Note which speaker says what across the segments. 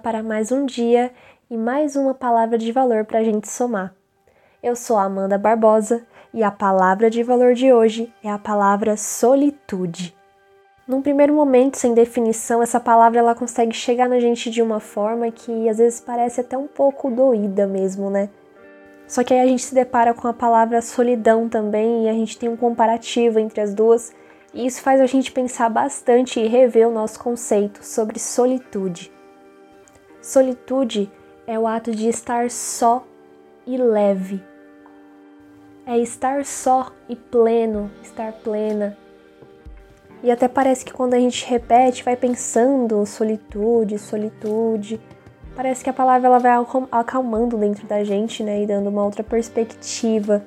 Speaker 1: para mais um dia e mais uma palavra de valor para a gente somar. Eu sou Amanda Barbosa e a palavra de valor de hoje é a palavra solitude. Num primeiro momento, sem definição, essa palavra ela consegue chegar na gente de uma forma que às vezes parece até um pouco doída mesmo, né? Só que aí a gente se depara com a palavra solidão também e a gente tem um comparativo entre as duas, e isso faz a gente pensar bastante e rever o nosso conceito sobre solitude. Solitude é o ato de estar só e leve. É estar só e pleno, estar plena, e até parece que quando a gente repete, vai pensando solitude, solitude, parece que a palavra ela vai acalmando dentro da gente, né, e dando uma outra perspectiva.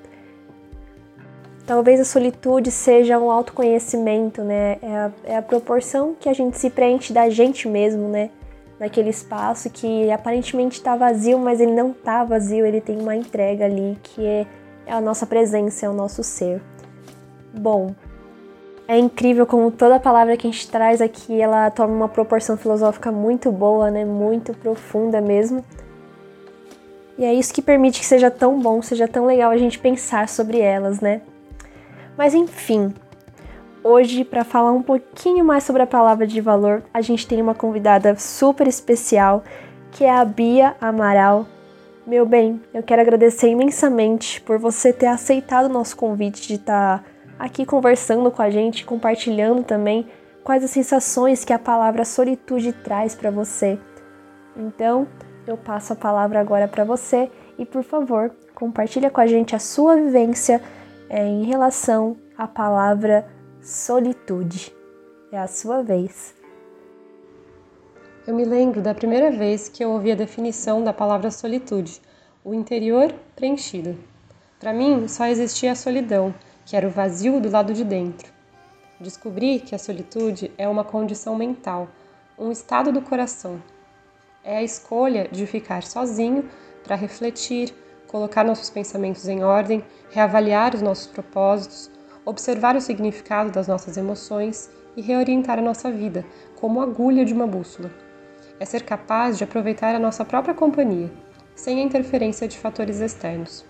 Speaker 1: Talvez a solitude seja um autoconhecimento, né? É a, é a proporção que a gente se preenche da gente mesmo, né? Naquele espaço que aparentemente está vazio, mas ele não está vazio, ele tem uma entrega ali que é, é a nossa presença, é o nosso ser. Bom, é incrível como toda palavra que a gente traz aqui, ela toma uma proporção filosófica muito boa, né? Muito profunda mesmo. E é isso que permite que seja tão bom, seja tão legal a gente pensar sobre elas, né? Mas enfim, hoje para falar um pouquinho mais sobre a palavra de valor, a gente tem uma convidada super especial, que é a Bia Amaral. Meu bem, eu quero agradecer imensamente por você ter aceitado o nosso convite de estar tá aqui conversando com a gente, compartilhando também quais as sensações que a palavra solitude traz para você. Então, eu passo a palavra agora para você e, por favor, compartilha com a gente a sua vivência é, em relação à palavra solitude. É a sua vez.
Speaker 2: Eu me lembro da primeira vez que eu ouvi a definição da palavra solitude, o interior preenchido. Para mim, só existia a solidão, que era o vazio do lado de dentro. Descobri que a solitude é uma condição mental, um estado do coração. É a escolha de ficar sozinho para refletir, colocar nossos pensamentos em ordem, reavaliar os nossos propósitos, observar o significado das nossas emoções e reorientar a nossa vida, como agulha de uma bússola. É ser capaz de aproveitar a nossa própria companhia, sem a interferência de fatores externos.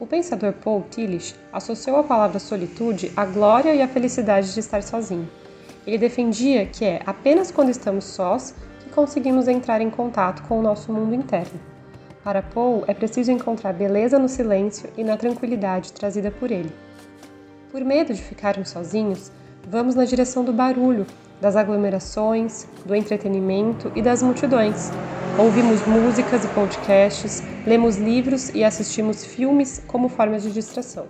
Speaker 2: O pensador Paul Tillich associou a palavra solitude à glória e à felicidade de estar sozinho. Ele defendia que é apenas quando estamos sós que conseguimos entrar em contato com o nosso mundo interno. Para Paul, é preciso encontrar beleza no silêncio e na tranquilidade trazida por ele. Por medo de ficarmos sozinhos, vamos na direção do barulho, das aglomerações, do entretenimento e das multidões, Ouvimos músicas e podcasts, lemos livros e assistimos filmes como formas de distração.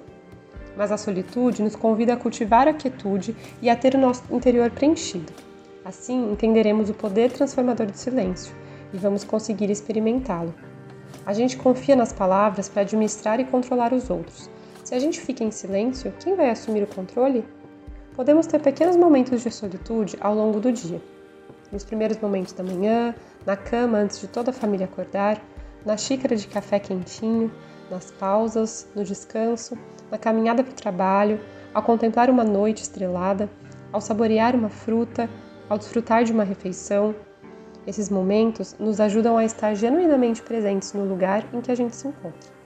Speaker 2: Mas a solitude nos convida a cultivar a quietude e a ter o nosso interior preenchido. Assim, entenderemos o poder transformador do silêncio e vamos conseguir experimentá-lo. A gente confia nas palavras para administrar e controlar os outros. Se a gente fica em silêncio, quem vai assumir o controle? Podemos ter pequenos momentos de solitude ao longo do dia. Nos primeiros momentos da manhã, na cama antes de toda a família acordar, na xícara de café quentinho, nas pausas, no descanso, na caminhada para o trabalho, ao contemplar uma noite estrelada, ao saborear uma fruta, ao desfrutar de uma refeição. Esses momentos nos ajudam a estar genuinamente presentes no lugar em que a gente se encontra.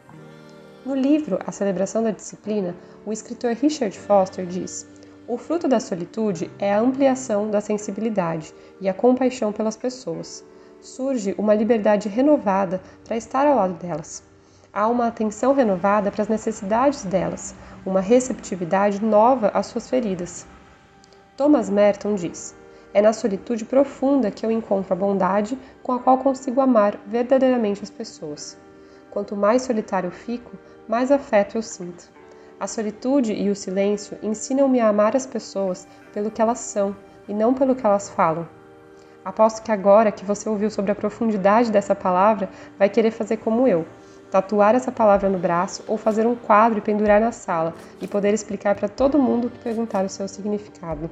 Speaker 2: No livro A Celebração da Disciplina, o escritor Richard Foster diz: O fruto da solitude é a ampliação da sensibilidade e a compaixão pelas pessoas surge uma liberdade renovada para estar ao lado delas. Há uma atenção renovada para as necessidades delas, uma receptividade nova às suas feridas. Thomas Merton diz: É na solitude profunda que eu encontro a bondade com a qual consigo amar verdadeiramente as pessoas. Quanto mais solitário fico, mais afeto eu sinto. A solitude e o silêncio ensinam-me a amar as pessoas pelo que elas são e não pelo que elas falam. Aposto que agora que você ouviu sobre a profundidade dessa palavra, vai querer fazer como eu, tatuar essa palavra no braço ou fazer um quadro e pendurar na sala e poder explicar para todo mundo que perguntar o seu significado.